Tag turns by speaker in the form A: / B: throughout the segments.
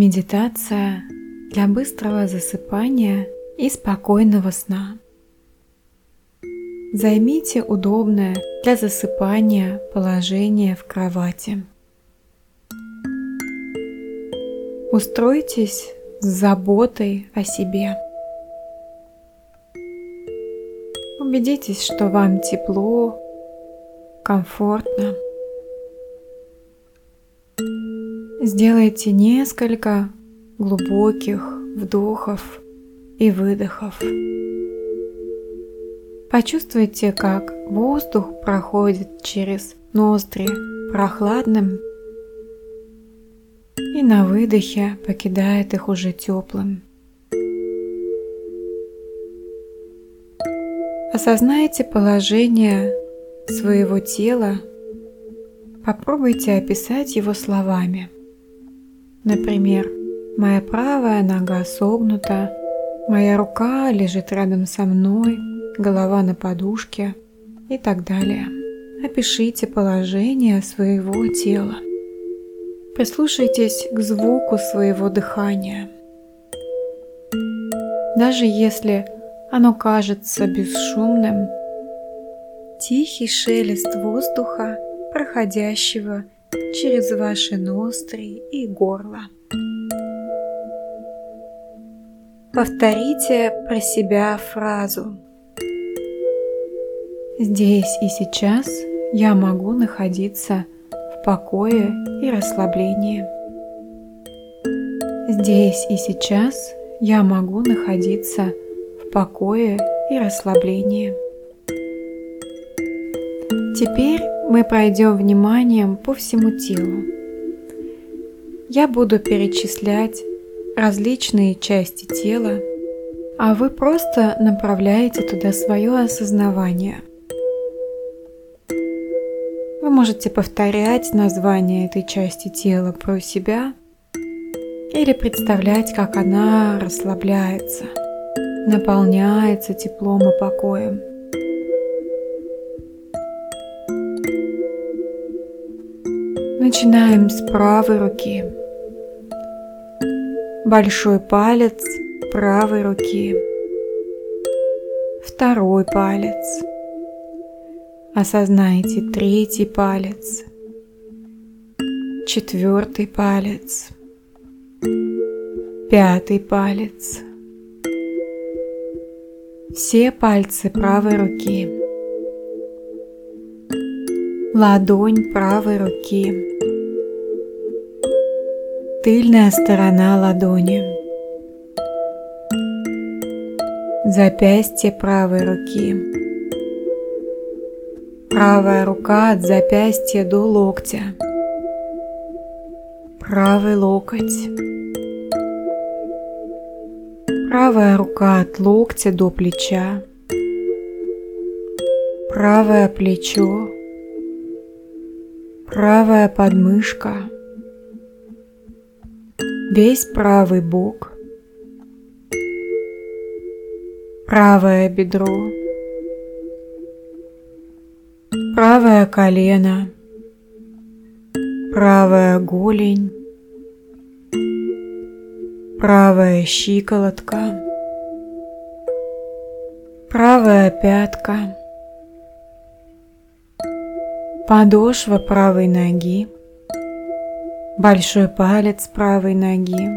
A: Медитация для быстрого засыпания и спокойного сна. Займите удобное для засыпания положение в кровати. Устройтесь с заботой о себе. Убедитесь, что вам тепло, комфортно. Сделайте несколько глубоких вдохов и выдохов. Почувствуйте, как воздух проходит через ноздри прохладным и на выдохе покидает их уже теплым. Осознайте положение своего тела, попробуйте описать его словами. Например, моя правая нога согнута, моя рука лежит рядом со мной, голова на подушке и так далее. Опишите положение своего тела. Прислушайтесь к звуку своего дыхания. Даже если оно кажется бесшумным, тихий шелест воздуха, проходящего через ваши ноздри и горло. Повторите про себя фразу «Здесь и сейчас я могу находиться в покое и расслаблении. Здесь и сейчас я могу находиться в покое и расслаблении. Теперь мы пройдем вниманием по всему телу. Я буду перечислять различные части тела, а вы просто направляете туда свое осознавание – вы можете повторять название этой части тела про себя или представлять, как она расслабляется, наполняется теплом и покоем. Начинаем с правой руки. Большой палец правой руки. Второй палец. Осознайте третий палец, четвертый палец, пятый палец, все пальцы правой руки, ладонь правой руки, тыльная сторона ладони, запястье правой руки Правая рука от запястья до локтя. Правый локоть. Правая рука от локтя до плеча. Правое плечо. Правая подмышка. Весь правый бок. Правое бедро. Правое колено, правая голень, правая щиколотка, правая пятка, подошва правой ноги, большой палец правой ноги,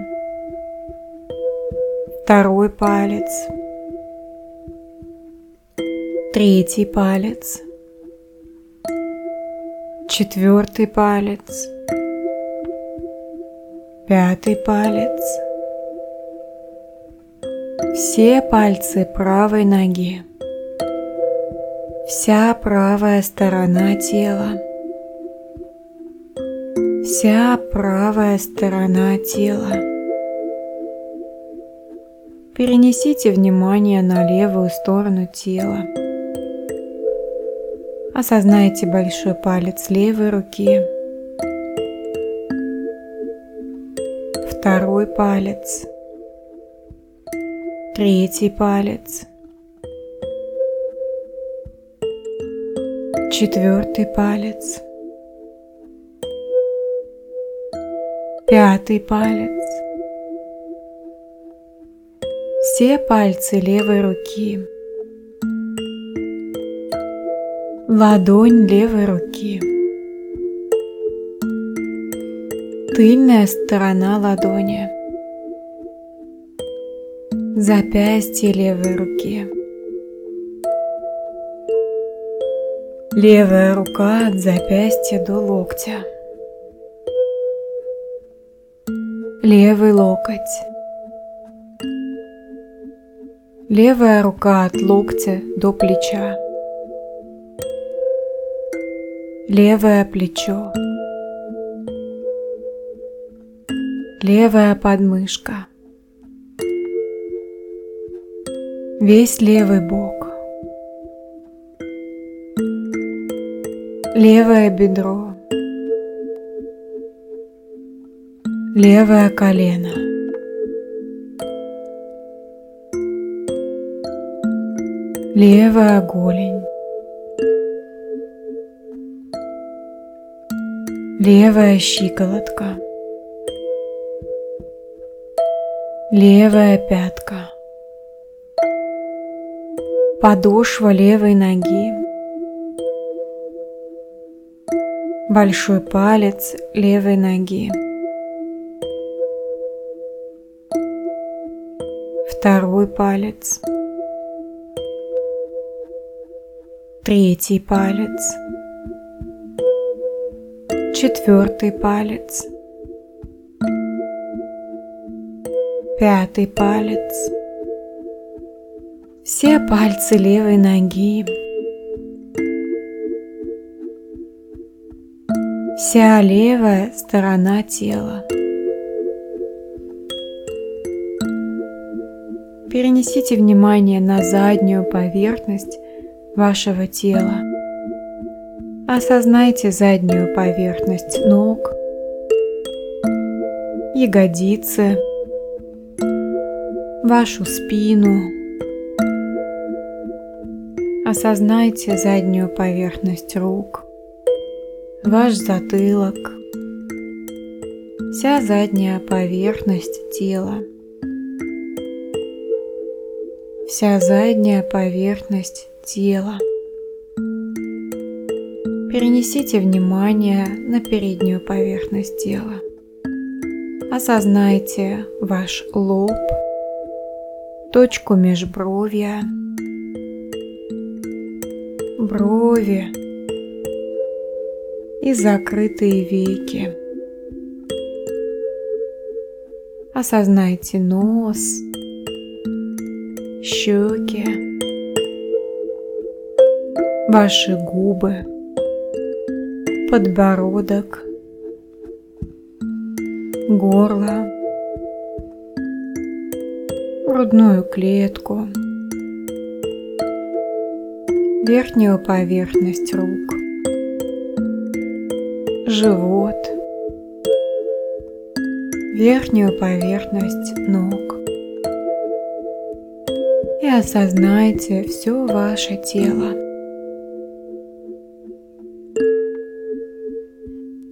A: второй палец, третий палец – четвертый палец, пятый палец, все пальцы правой ноги, вся правая сторона тела, вся правая сторона тела. Перенесите внимание на левую сторону тела. Осознайте большой палец левой руки, второй палец, третий палец, четвертый палец, пятый палец, все пальцы левой руки, ладонь левой руки, тыльная сторона ладони, запястье левой руки. Левая рука от запястья до локтя. Левый локоть. Левая рука от локтя до плеча. Левое плечо. Левая подмышка. Весь левый бок. Левое бедро. Левое колено. Левая голень. Левая щиколотка. Левая пятка. Подошва левой ноги. Большой палец левой ноги. Второй палец, третий палец, четвертый палец, пятый палец, все пальцы левой ноги, вся левая сторона тела. Перенесите внимание на заднюю поверхность вашего тела. Осознайте заднюю поверхность ног, ягодицы, вашу спину. Осознайте заднюю поверхность рук, ваш затылок, вся задняя поверхность тела. Вся задняя поверхность тела. Перенесите внимание на переднюю поверхность тела. Осознайте ваш лоб, точку межбровья, брови и закрытые веки. Осознайте нос, щеки, ваши губы, подбородок, горло, грудную клетку, верхнюю поверхность рук, живот, верхнюю поверхность ног и осознайте все ваше тело.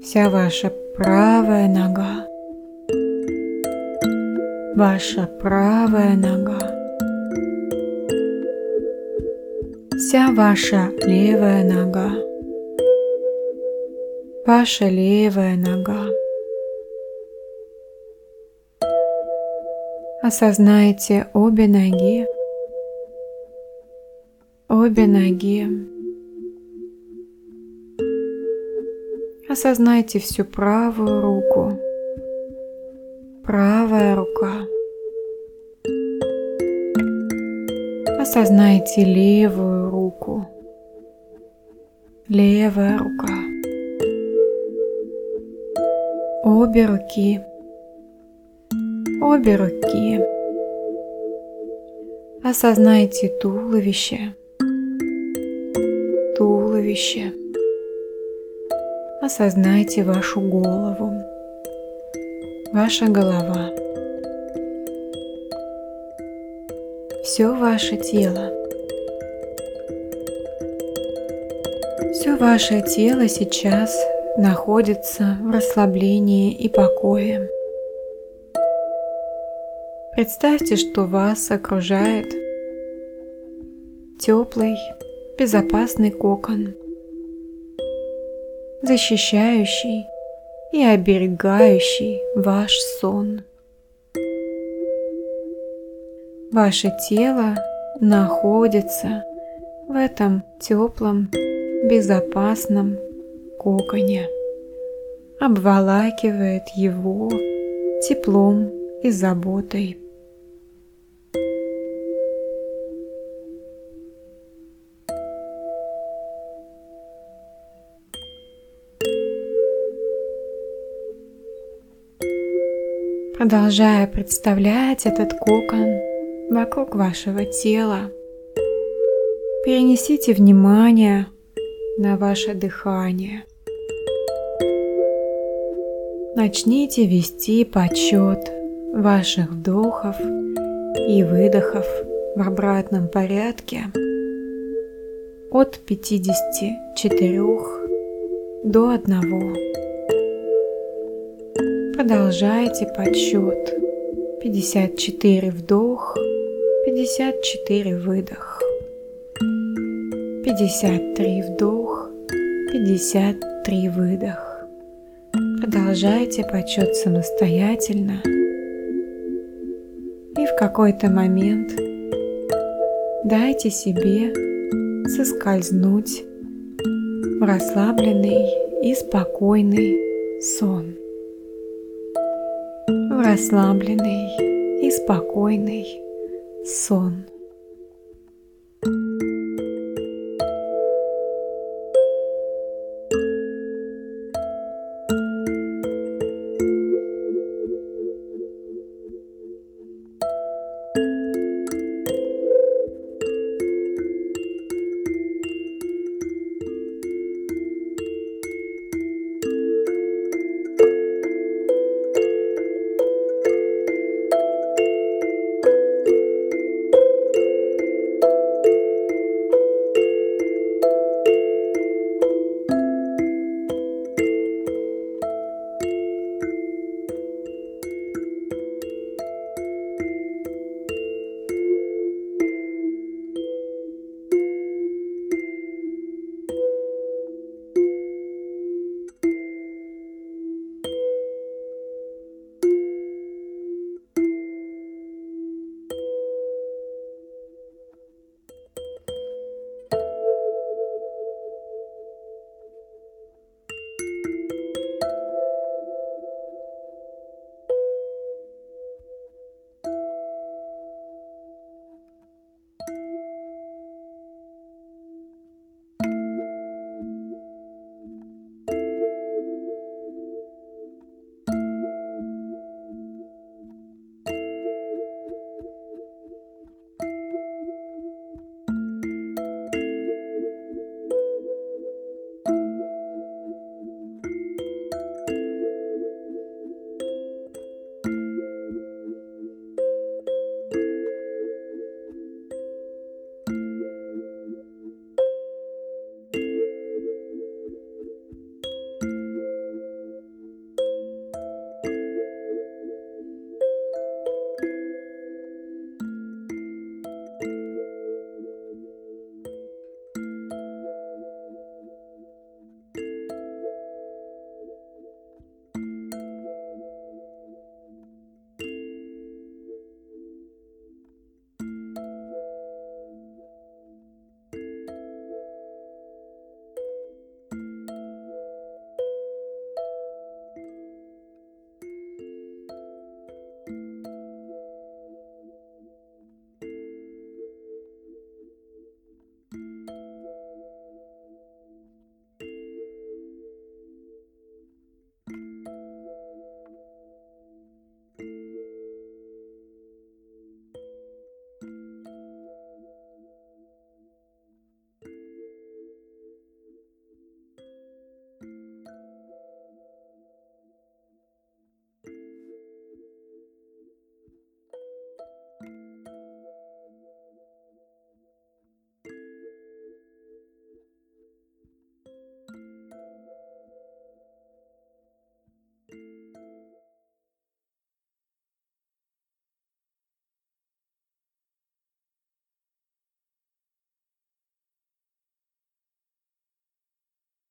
A: Вся ваша правая нога, ваша правая нога, вся ваша левая нога, ваша левая нога. Осознайте обе ноги обе ноги. Осознайте всю правую руку, правая рука. Осознайте левую руку, левая рука. Обе руки, обе руки. Осознайте туловище, туловище. Осознайте вашу голову, ваша голова, все ваше тело. Все ваше тело сейчас находится в расслаблении и покое. Представьте, что вас окружает теплый, безопасный кокон, защищающий и оберегающий ваш сон. Ваше тело находится в этом теплом, безопасном коконе, обволакивает его теплом и заботой. Продолжая представлять этот кокон вокруг вашего тела, перенесите внимание на ваше дыхание. Начните вести подсчет ваших вдохов и выдохов в обратном порядке от 54 до 1. Продолжайте подсчет. 54 вдох, 54 выдох. 53 вдох, 53 выдох. Продолжайте подсчет самостоятельно. И в какой-то момент дайте себе соскользнуть в расслабленный и спокойный сон расслабленный и спокойный сон.